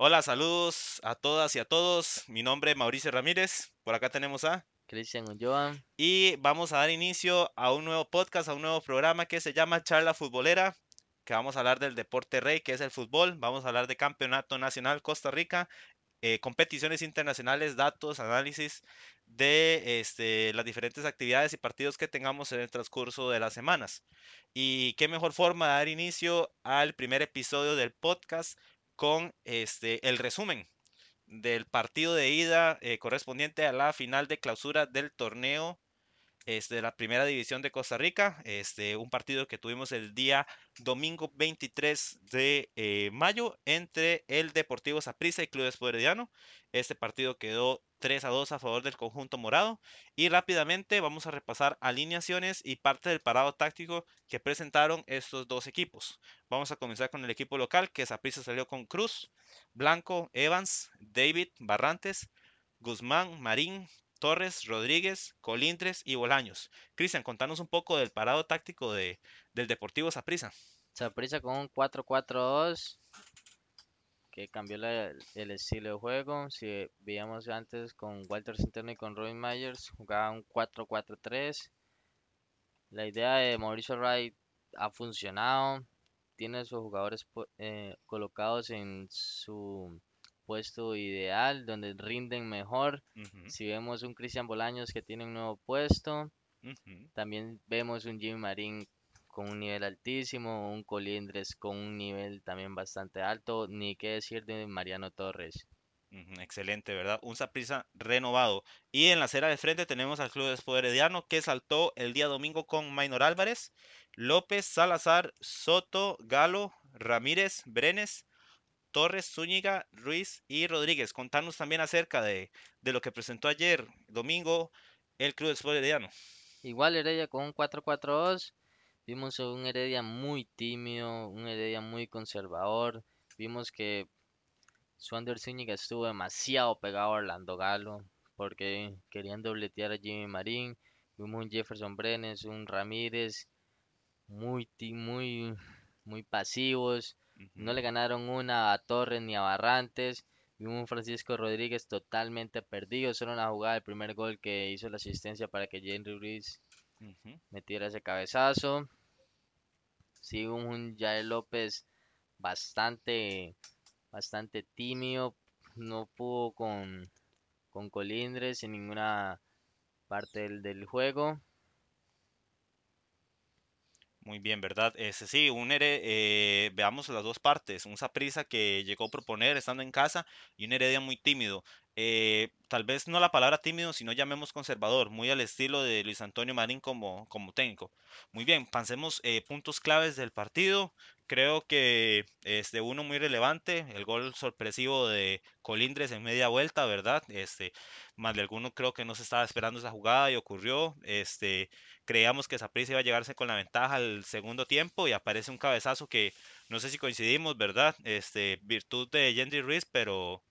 Hola, saludos a todas y a todos. Mi nombre es Mauricio Ramírez. Por acá tenemos a Cristian Ulloa. y vamos a dar inicio a un nuevo podcast, a un nuevo programa que se llama Charla Futbolera, que vamos a hablar del deporte rey, que es el fútbol. Vamos a hablar de Campeonato Nacional Costa Rica, eh, competiciones internacionales, datos, análisis de este, las diferentes actividades y partidos que tengamos en el transcurso de las semanas. Y qué mejor forma de dar inicio al primer episodio del podcast con este, el resumen del partido de ida eh, correspondiente a la final de clausura del torneo este, de la primera división de Costa Rica. Este, un partido que tuvimos el día domingo 23 de eh, mayo entre el Deportivo Saprissa y Club Espuerediano. Este partido quedó 3 a 2 a favor del conjunto morado. Y rápidamente vamos a repasar alineaciones y parte del parado táctico que presentaron estos dos equipos. Vamos a comenzar con el equipo local, que Saprissa salió con Cruz, Blanco, Evans, David, Barrantes, Guzmán, Marín, Torres, Rodríguez, Colindres y Bolaños. Cristian, contanos un poco del parado táctico de, del Deportivo Saprissa. Saprissa con un 4-4-2 que cambió la- el estilo de juego. Si veíamos antes con Walter Centeno y con Robin Myers, jugaba un 4-4-3. La idea de Mauricio Wright ha funcionado. Tiene sus jugadores eh, colocados en su puesto ideal, donde rinden mejor. Si vemos un Cristian Bolaños que tiene un nuevo puesto. También vemos un Jimmy Marín con un nivel altísimo, un Colindres con un nivel también bastante alto, ni qué decir de Mariano Torres. Excelente, ¿verdad? Un Saprissa renovado. Y en la acera de frente tenemos al Club Herediano que saltó el día domingo con Maynor Álvarez, López, Salazar, Soto, Galo, Ramírez, Brenes, Torres, Zúñiga, Ruiz y Rodríguez. Contanos también acerca de, de lo que presentó ayer domingo el Club Herediano. Igual Heredia con un 4-4-2, vimos un Heredia muy tímido, un Heredia muy conservador, vimos que Swander Zúñiga estuvo demasiado pegado a Orlando Galo, porque querían dobletear a Jimmy Marín, vimos un Jefferson Brenes, un Ramírez, muy, muy, muy pasivos, No le ganaron una a Torres ni a Barrantes. Vimos un Francisco Rodríguez totalmente perdido. Solo en la jugada del primer gol que hizo la asistencia para que Henry Ruiz metiera ese cabezazo. Sí, un Jair López bastante, bastante tímido. No pudo con, con Colindres en ninguna parte del, del juego. Muy bien, ¿verdad? Ese sí, un Here- eh, veamos las dos partes. Un Saprissa que llegó a proponer estando en casa y un Heredia muy tímido. Eh, tal vez no la palabra tímido, sino llamemos conservador, muy al estilo de Luis Antonio Marín como, como técnico. Muy bien, pasemos eh, puntos claves del partido. Creo que este uno muy relevante, el gol sorpresivo de Colindres en media vuelta, ¿verdad? Este, más de alguno creo que no se estaba esperando esa jugada y ocurrió. Este, creíamos que Saprissa iba a llegarse con la ventaja al segundo tiempo y aparece un cabezazo que no sé si coincidimos, ¿verdad? Este, virtud de Henry Ruiz, pero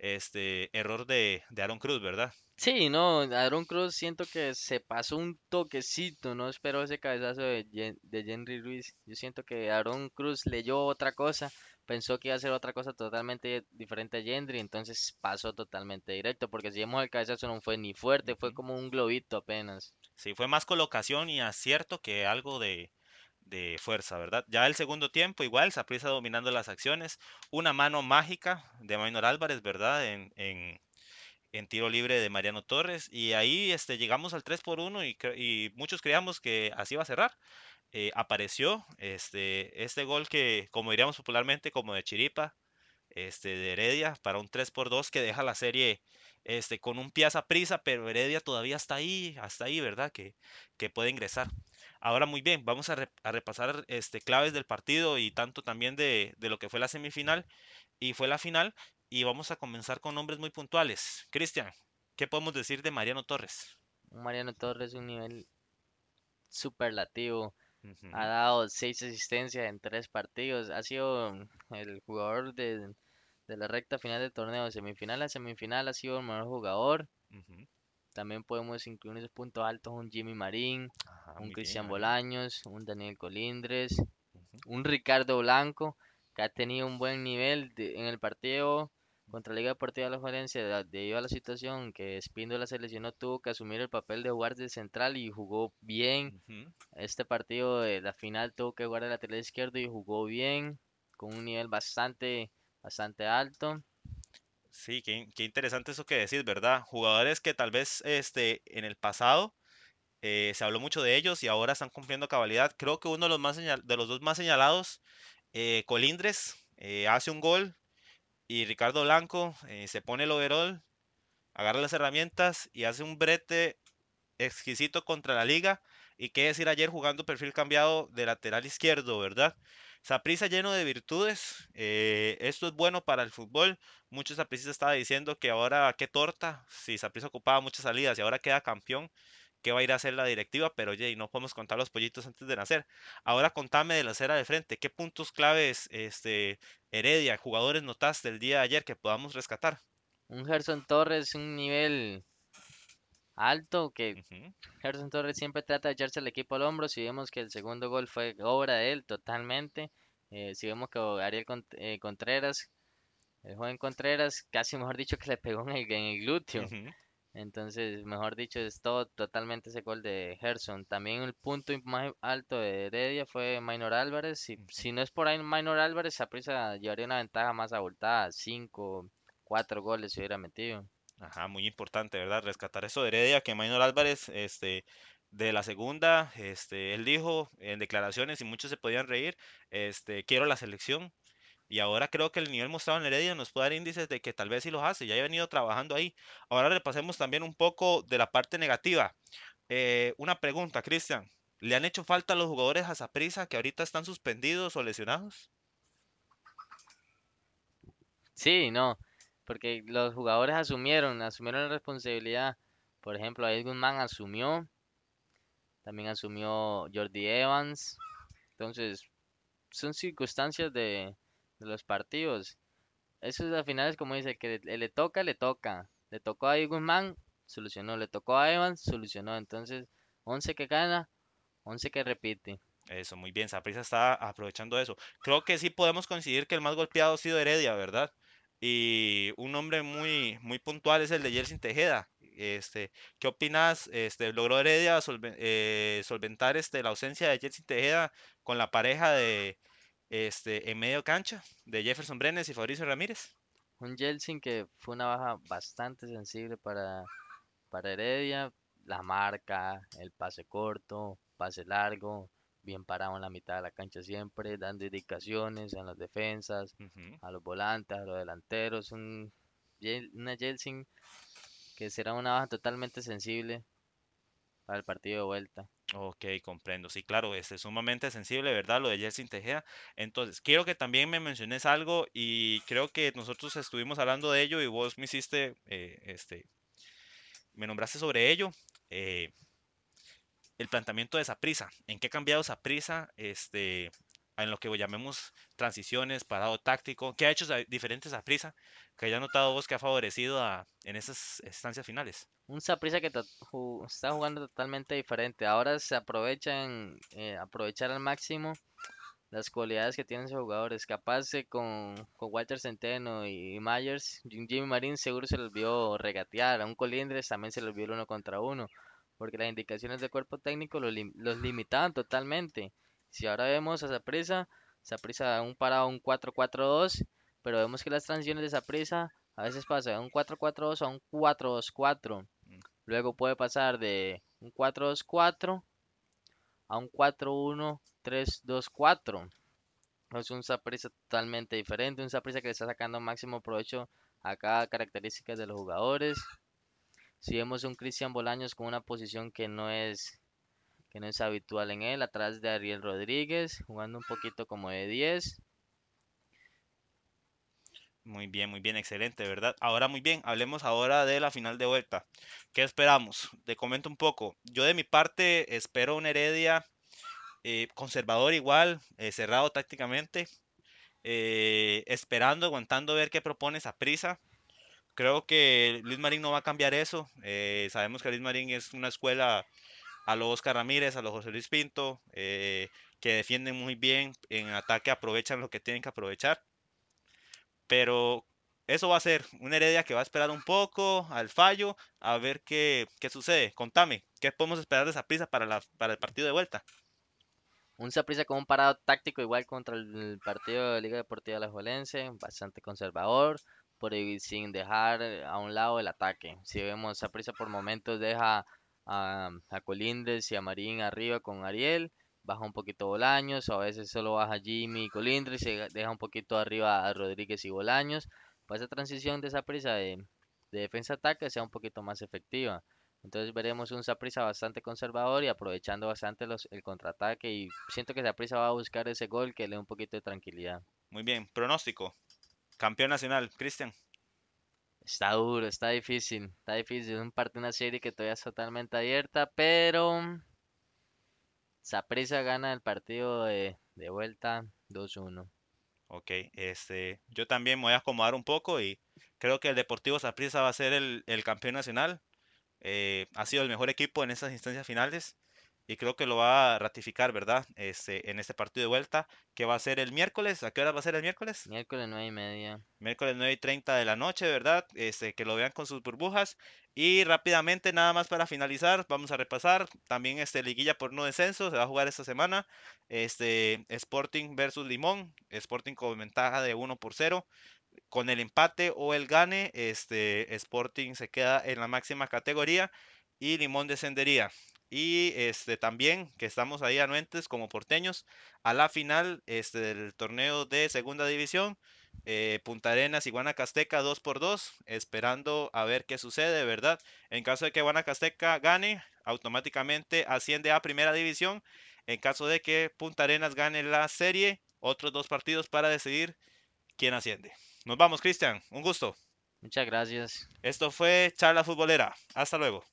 este error de, de Aaron Cruz, ¿verdad? Sí, no, Aaron Cruz siento que se pasó un toquecito, no esperó ese cabezazo de, de Henry Ruiz. Yo siento que Aaron Cruz leyó otra cosa, pensó que iba a hacer otra cosa totalmente diferente a Henry, entonces pasó totalmente directo, porque si vemos el cabezazo no fue ni fuerte, fue como un globito apenas. Sí, fue más colocación y acierto que algo de, de fuerza, ¿verdad? Ya el segundo tiempo, igual, Saprissa dominando las acciones, una mano mágica de Maynor Álvarez, ¿verdad? En, en, tiro libre de Mariano Torres, y ahí este, llegamos al 3 por 1 y, y muchos creíamos que así iba a cerrar. Eh, apareció este, este gol que, como diríamos popularmente, como de chiripa, este, de Heredia para un 3 por 2 que deja la serie este, con un pie a prisa, pero Heredia todavía está ahí, hasta ahí, ¿verdad? Que, que puede ingresar. Ahora muy bien, vamos a, re- a repasar este, claves del partido y tanto también de, de lo que fue la semifinal y fue la final y vamos a comenzar con nombres muy puntuales. Cristian, ¿qué podemos decir de Mariano Torres? Mariano Torres, un nivel superlativo. Ha dado seis asistencias en tres partidos. Ha sido el jugador de, de la recta final del torneo, semifinal a semifinal, ha sido el mejor jugador. También podemos incluir en esos puntos altos un Jimmy Marín, Ajá, un bien, Cristian. Bolaños, un Daniel Colindres, un Ricardo Blanco, que ha tenido un buen nivel de- en el partido contra Liga Deportiva de la Valencia, de- debido a la situación que Espíndola se lesionó, tuvo que asumir el papel de jugar de central y jugó bien. Este partido de la final tuvo que jugar de lateral izquierdo y jugó bien, con un nivel bastante, bastante alto. Sí, qué, qué interesante eso que decís, ¿verdad? Jugadores que tal vez este, en el pasado eh, se habló mucho de ellos y ahora están cumpliendo cabalidad. Creo que uno de los, más de los dos más señalados, eh, Colindres, eh, hace un gol y Ricardo Blanco se pone el overall, agarra las herramientas y hace un brete exquisito contra la liga. Y qué decir ayer jugando perfil cambiado de lateral izquierdo, ¿verdad? Saprissa lleno de virtudes. eh, esto es bueno para el fútbol. Muchos sapricistas estaban diciendo que ahora qué torta, si Saprissa ocupaba muchas salidas y ahora queda campeón, qué va a ir a hacer la directiva, pero oye, no podemos contar los pollitos antes de nacer. Ahora contame de la acera de frente, ¿qué puntos claves, este, Heredia, jugadores notaste el día de ayer que podamos rescatar? Un Gerson Torres, un nivel alto, que Ujú, Gerson Torres siempre trata de echarse el equipo al hombro. Si vemos que el segundo gol fue obra de él totalmente. eh, si vemos que Ariel Cont- eh, Contreras, el joven Contreras, casi mejor dicho que le pegó en el, en el glúteo. ujú, Entonces, mejor dicho, es todo totalmente ese gol de Gerson. También el punto más alto de Heredia fue Minor Álvarez. Si, ujú. si no es por ahí Minor Álvarez, Saprissa llevaría una ventaja más abultada. Cinco, cuatro goles se hubiera metido. Ajá, muy importante, ¿verdad? Rescatar eso de Heredia, que Maynor Álvarez, este, de la segunda, este, él dijo en declaraciones y muchos se podían reír, este, quiero la selección. Y ahora creo que el nivel mostrado en Heredia nos puede dar índices de que tal vez sí los hace, ya he venido trabajando ahí. Ahora repasemos también un poco de la parte negativa. Eh, una pregunta, Cristian, ¿le han hecho falta a los jugadores a Saprissa que ahorita están suspendidos o lesionados? Sí, no, porque los jugadores asumieron, asumieron la responsabilidad. Por ejemplo, Ed Guzmán asumió, también asumió Jordi Evans. Entonces, son circunstancias de, los partidos. Eso es al final es como dice, que le, toca, le toca. Le tocó a Ed Guzmán, solucionó. Le tocó a Evans, solucionó. Entonces, 11 que gana, 11 que repite. Eso, muy bien, Saprissa está aprovechando eso. Creo que sí podemos coincidir que el más golpeado ha sido Heredia, ¿verdad? Y un nombre muy, muy puntual es el de Jelsin Tejeda. Este, ¿qué opinas? Este, ¿logró Heredia eh, solventar este, la ausencia de Jelsin Tejeda con la pareja de este, en medio cancha de Jefferson Brenes y Fabricio Ramírez? Un Jelsin que fue una baja bastante sensible para, para Heredia. La marca, el pase corto, pase largo, bien parado en la mitad de la cancha siempre, dando indicaciones en las defensas, a los volantes, a los delanteros. Un, una Jelsin que será una baja totalmente sensible para el partido de vuelta. Ok, comprendo. Sí, claro, este es sumamente sensible, ¿verdad? Lo de Jelsin Tejeda. Entonces, quiero que también me menciones algo y creo que nosotros estuvimos hablando de ello y vos me hiciste, eh, este, me nombraste sobre ello. eh, el planteamiento de Saprissa. ¿En qué ha cambiado Saprissa, este, en lo que llamemos transiciones, parado táctico? ¿Qué ha hecho sa- diferente Saprissa que haya notado vos que ha favorecido a, en esas estancias finales? Un Saprissa que está jugando totalmente diferente. Ahora se aprovechan, eh, aprovechar al máximo las cualidades que tienen esos jugadores. Capaz con, con Walter Centeno y Myers, Jim- Jimmy Marín seguro se les vio regatear. A un Colindres también se les vio el uno contra uno. Porque las indicaciones del cuerpo técnico los, lim- los limitaban totalmente. Si ahora vemos a Saprissa, Saprissa un parado, un 4-4-2, pero vemos que las transiciones de Saprissa a veces pasa de un 4-4-2 a un 4-2-4. Mm, Luego puede pasar de un 4-2-4 a un 4-1-3-2-4. Es un Saprissa totalmente diferente, un Saprissa que le está sacando máximo provecho a cada característica de los jugadores. Si vemos un Cristian Bolaños con una posición que no es que no es habitual en él, atrás de Ariel Rodríguez, jugando un poquito como de 10. Muy bien, muy bien, excelente, ¿verdad? Ahora muy bien, hablemos ahora de la final de vuelta. ¿Qué esperamos? Te comento un poco. Yo de mi parte espero un Heredia eh, conservador igual, eh, cerrado tácticamente, eh, esperando, aguantando ver qué propone prisa. Creo que Luis Marín no va a cambiar eso. eh, sabemos que Luis Marín es una escuela a los Oscar Ramírez, a los José Luis Pinto, eh, que defienden muy bien en ataque, aprovechan lo que tienen que aprovechar. Pero eso va a ser una Heredia que va a esperar un poco al fallo, a ver qué, qué sucede. Contame, ¿qué podemos esperar de esa prisa para, la, para el partido de vuelta? Un Saprissa con un parado táctico igual contra el partido de Liga Deportiva La Juelense, bastante conservador, sin dejar a un lado el ataque. Si vemos Saprissa por momentos deja a, a Colindres y a Marín arriba con Ariel, baja un poquito Bolaños, o a veces solo baja Jimmy Colindres y deja un poquito arriba a Rodríguez y Bolaños, para esa transición de esa prisa de, de defensa-ataque sea un poquito más efectiva. Entonces veremos un Saprisa bastante conservador y aprovechando bastante el contraataque y siento que Saprisa va a buscar ese gol que le dé un poquito de tranquilidad. Muy bien, pronóstico. Campeón nacional, Cristian. Está duro, está difícil, está difícil. Es un parte de una serie que todavía es totalmente abierta, pero Saprisa gana el partido de, de vuelta 2-1. Ok, este, yo también me voy a acomodar un poco y creo que el Deportivo Saprissa va a ser el, el campeón nacional. Eh, ha sido el mejor equipo en estas instancias finales y creo que lo va a ratificar, ¿verdad? Este, en este partido de vuelta, que va a ser el miércoles. ¿A qué hora va a ser el miércoles? Miércoles 9 y media. Miércoles 9 y 30 de la noche, ¿verdad? Este, que lo vean con sus burbujas. Y rápidamente, nada más para finalizar, vamos a repasar. También este, liguilla por no descenso, se va a jugar esta semana. Este, Sporting versus Limón. Sporting con ventaja de 1 por 0 con el empate o el gane, este Sporting se queda en la máxima categoría y Limón descendería. Y este también que estamos ahí anuentes como porteños a la final este, del torneo de segunda división. Eh, Punta Arenas y Guanacasteca 2 por 2 esperando a ver qué sucede, ¿verdad? En caso de que Guanacasteca gane, automáticamente asciende a primera división. En caso de que Punta Arenas gane la serie, otros dos partidos para decidir quién asciende. Nos vamos, Cristian. Un gusto. Muchas gracias. Esto fue Charla Futbolera. Hasta luego.